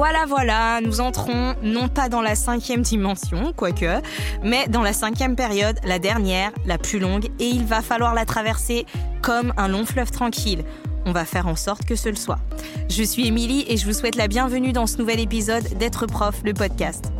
Voilà, voilà, nous entrons non pas dans la cinquième dimension, quoique, mais dans la cinquième période, la dernière, la plus longue, et il va falloir la traverser comme un long fleuve tranquille. On va faire en sorte que ce le soit. Je suis Émilie et je vous souhaite la bienvenue dans ce nouvel épisode d'être prof, le podcast.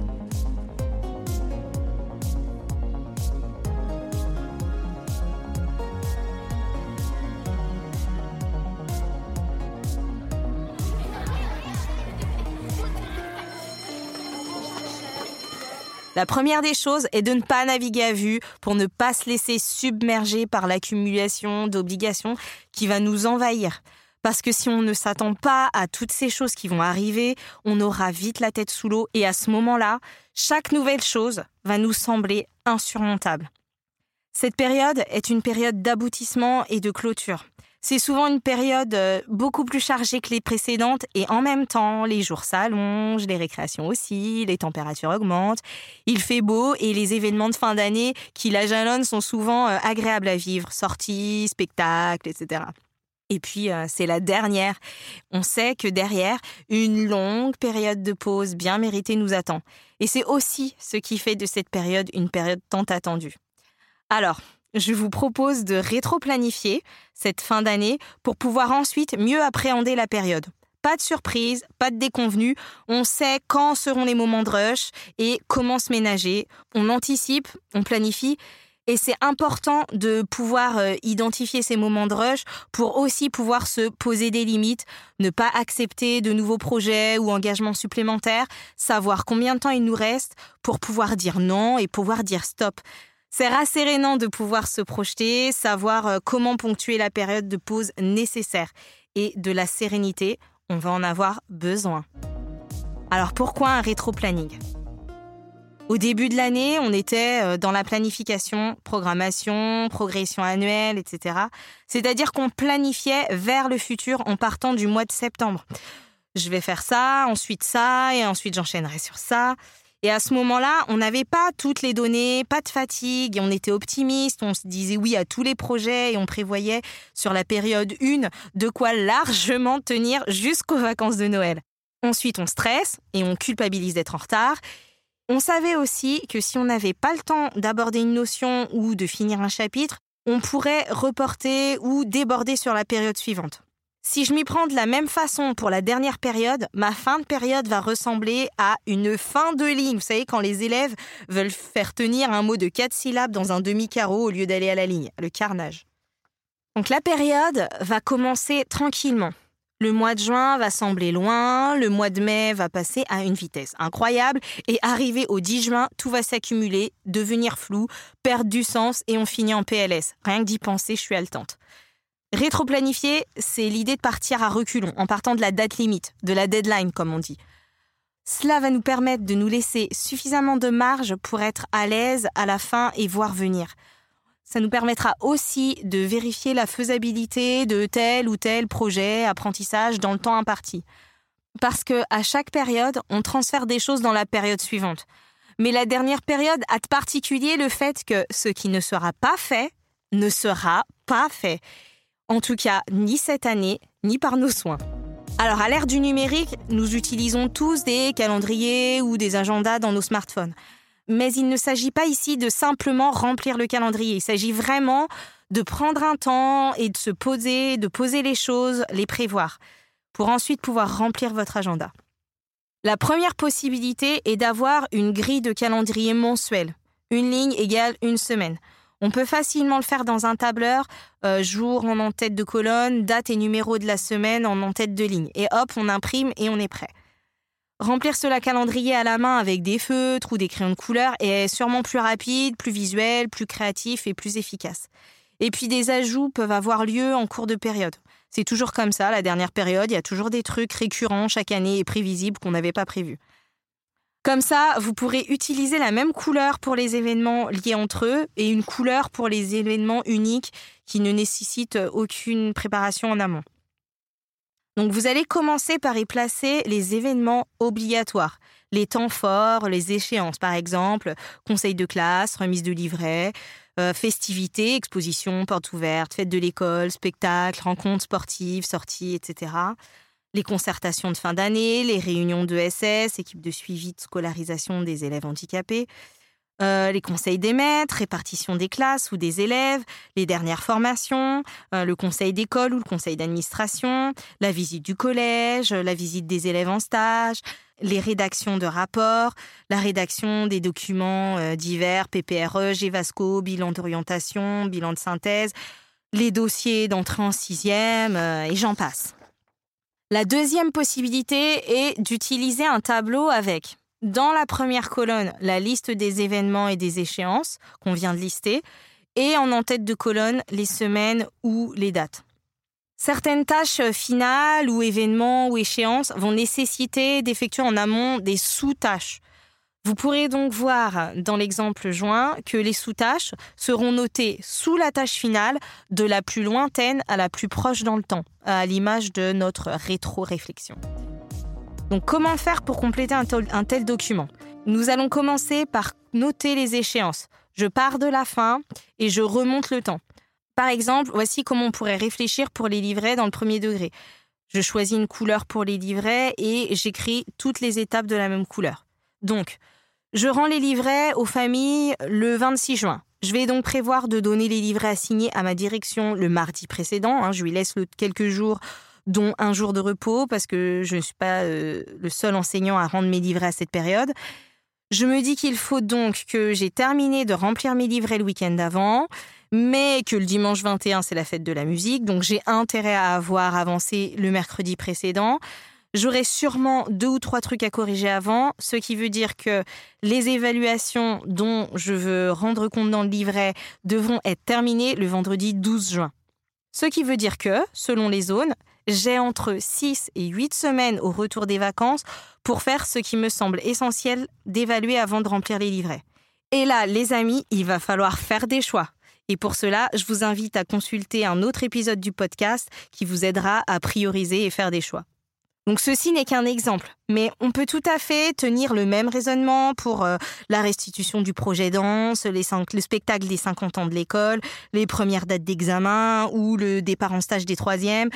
La première des choses est de ne pas naviguer à vue pour ne pas se laisser submerger par l'accumulation d'obligations qui va nous envahir. Parce que si on ne s'attend pas à toutes ces choses qui vont arriver, on aura vite la tête sous l'eau et à ce moment-là, chaque nouvelle chose va nous sembler insurmontable. Cette période est une période d'aboutissement et de clôture. C'est souvent une période euh, beaucoup plus chargée que les précédentes et en même temps, les jours s'allongent, les récréations aussi, les températures augmentent, il fait beau et les événements de fin d'année qui la jalonnent sont souvent euh, agréables à vivre, sorties, spectacles, etc. Et puis, euh, c'est la dernière. On sait que derrière, une longue période de pause bien méritée nous attend. Et c'est aussi ce qui fait de cette période une période tant attendue. Alors, je vous propose de rétro-planifier cette fin d'année pour pouvoir ensuite mieux appréhender la période. Pas de surprise, pas de déconvenue, on sait quand seront les moments de rush et comment se ménager. On anticipe, on planifie et c'est important de pouvoir euh, identifier ces moments de rush pour aussi pouvoir se poser des limites, ne pas accepter de nouveaux projets ou engagements supplémentaires, savoir combien de temps il nous reste pour pouvoir dire non et pouvoir dire stop. C'est rassérénant de pouvoir se projeter, savoir euh, comment ponctuer la période de pause nécessaire. Et de la sérénité, on va en avoir besoin. Alors pourquoi un rétro-planning? Au début de l'année, on était euh, dans la planification, programmation, progression annuelle, etc. C'est-à-dire qu'on planifiait vers le futur en partant du mois de septembre. Je vais faire ça, ensuite ça, et ensuite j'enchaînerai sur ça. Et à ce moment-là, on n'avait pas toutes les données, pas de fatigue, on était optimiste, on se disait oui à tous les projets et on prévoyait sur la période 1 de quoi largement tenir jusqu'aux vacances de Noël. Ensuite, on stresse et on culpabilise d'être en retard. On savait aussi que si on n'avait pas le temps d'aborder une notion ou de finir un chapitre, on pourrait reporter ou déborder sur la période suivante. Si je m'y prends de la même façon pour la dernière période, ma fin de période va ressembler à une fin de ligne. Vous savez, quand les élèves veulent faire tenir un mot de quatre syllabes dans un demi-carreau au lieu d'aller à la ligne, le carnage. Donc la période va commencer tranquillement. Le mois de juin va sembler loin, le mois de mai va passer à une vitesse incroyable, et arrivé au 10 juin, tout va s'accumuler, devenir flou, perdre du sens, et on finit en PLS. Rien que d'y penser, je suis haletante. Rétroplanifier, c'est l'idée de partir à reculons, en partant de la date limite, de la deadline comme on dit. Cela va nous permettre de nous laisser suffisamment de marge pour être à l'aise à la fin et voir venir. Ça nous permettra aussi de vérifier la faisabilité de tel ou tel projet, apprentissage dans le temps imparti. Parce que à chaque période, on transfère des choses dans la période suivante. Mais la dernière période a de particulier le fait que ce qui ne sera pas fait ne sera pas fait. En tout cas, ni cette année, ni par nos soins. Alors, à l'ère du numérique, nous utilisons tous des calendriers ou des agendas dans nos smartphones. Mais il ne s'agit pas ici de simplement remplir le calendrier. Il s'agit vraiment de prendre un temps et de se poser, de poser les choses, les prévoir, pour ensuite pouvoir remplir votre agenda. La première possibilité est d'avoir une grille de calendrier mensuel. Une ligne égale une semaine. On peut facilement le faire dans un tableur, euh, jour en en-tête de colonne, date et numéro de la semaine en en-tête de ligne. Et hop, on imprime et on est prêt. Remplir cela calendrier à la main avec des feutres ou des crayons de couleur est sûrement plus rapide, plus visuel, plus créatif et plus efficace. Et puis des ajouts peuvent avoir lieu en cours de période. C'est toujours comme ça, la dernière période, il y a toujours des trucs récurrents chaque année et prévisibles qu'on n'avait pas prévus. Comme ça, vous pourrez utiliser la même couleur pour les événements liés entre eux et une couleur pour les événements uniques qui ne nécessitent aucune préparation en amont. Donc vous allez commencer par y placer les événements obligatoires, les temps forts, les échéances par exemple, conseil de classe, remise de livret, euh, festivités, expositions, portes ouvertes, fêtes de l'école, spectacles, rencontres sportives, sorties, etc. les concertations de fin d'année, les réunions de SS, équipe de suivi de scolarisation des élèves handicapés, euh, les conseils des maîtres, répartition des classes ou des élèves, les dernières formations, euh, le conseil d'école ou le conseil d'administration, la visite du collège, la visite des élèves en stage, les rédactions de rapports, la rédaction des documents euh, divers, PPRE, GEVASCO, bilan d'orientation, bilan de synthèse, les dossiers d'entrée en sixième, et j'en passe. La deuxième possibilité est d'utiliser un tableau avec dans la première colonne la liste des événements et des échéances qu'on vient de lister, et en en-tête de colonne les semaines ou les dates. Certaines tâches finales ou événements ou échéances vont nécessiter d'effectuer en amont des sous-tâches. Vous pourrez donc voir dans l'exemple joint que les sous-tâches seront notées sous la tâche finale de la plus lointaine à la plus proche dans le temps, à l'image de notre rétro-réflexion. Donc comment faire pour compléter un tel, document? Nous allons commencer par noter les échéances. Je pars de la fin et je remonte le temps. Par exemple, voici comment on pourrait réfléchir pour les livrets dans le premier degré. Je choisis une couleur pour les livrets et j'écris toutes les étapes de la même couleur. Donc, je rends les livrets aux familles le 26 juin. Je vais donc prévoir de donner les livrets assignés à ma direction le mardi précédent. Hein. je lui laisse quelques jours dont un jour de repos parce que je ne suis pas euh, le seul enseignant à rendre mes livrets à cette période. Je me dis qu'il faut donc que j'ai terminé de remplir mes livrets le week-end d'avant, mais que le dimanche 21 c'est la fête de la musique, donc j'ai intérêt à avoir avancé le mercredi précédent. J'aurai sûrement deux ou trois trucs à corriger avant, ce qui veut dire que les évaluations dont je veux rendre compte dans le livret devront être terminées le vendredi 12 juin. Ce qui veut dire que, selon les zones, j'ai entre 6 et 8 semaines au retour des vacances pour faire ce qui me semble essentiel d'évaluer avant de remplir les livrets. Et là, les amis, il va falloir faire des choix. Et pour cela, je vous invite à consulter un autre épisode du podcast qui vous aidera à prioriser et faire des choix. Donc ceci n'est qu'un exemple, mais on peut tout à fait tenir le même raisonnement pour euh, la restitution du projet danse, le spectacle des 50 ans de l'école, les premières dates d'examen ou le départ en stage des troisièmes.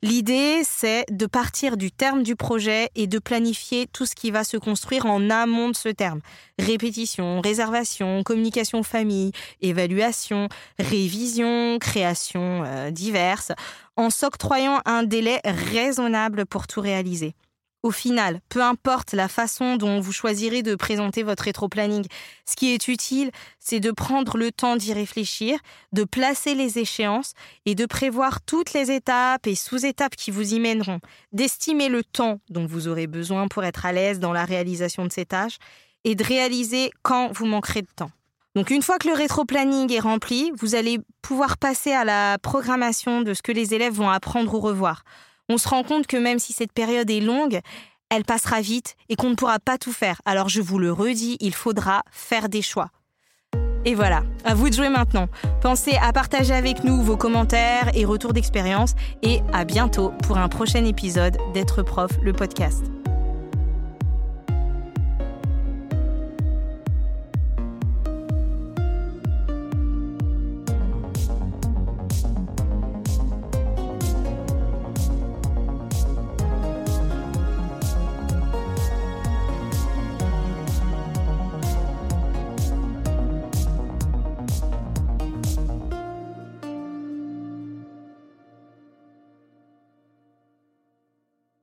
L'idée, c'est de partir du terme du projet et de planifier tout ce qui va se construire en amont de ce terme. Répétition, réservation, communication famille, évaluation, révision, création euh, diverses en s'octroyant un délai raisonnable pour tout réaliser. Au final, peu importe la façon dont vous choisirez de présenter votre rétro-planning, ce qui est utile, c'est de prendre le temps d'y réfléchir, de placer les échéances et de prévoir toutes les étapes et sous-étapes qui vous y mèneront, d'estimer le temps dont vous aurez besoin pour être à l'aise dans la réalisation de ces tâches et de réaliser quand vous manquerez de temps. Donc une fois que le rétro-planning est rempli, vous allez pouvoir passer à la programmation de ce que les élèves vont apprendre ou revoir. On se rend compte que même si cette période est longue, elle passera vite et qu'on ne pourra pas tout faire. Alors je vous le redis, il faudra faire des choix. Et voilà, à vous de jouer maintenant. Pensez à partager avec nous vos commentaires et retours d'expérience et à bientôt pour un prochain épisode d'être prof le podcast.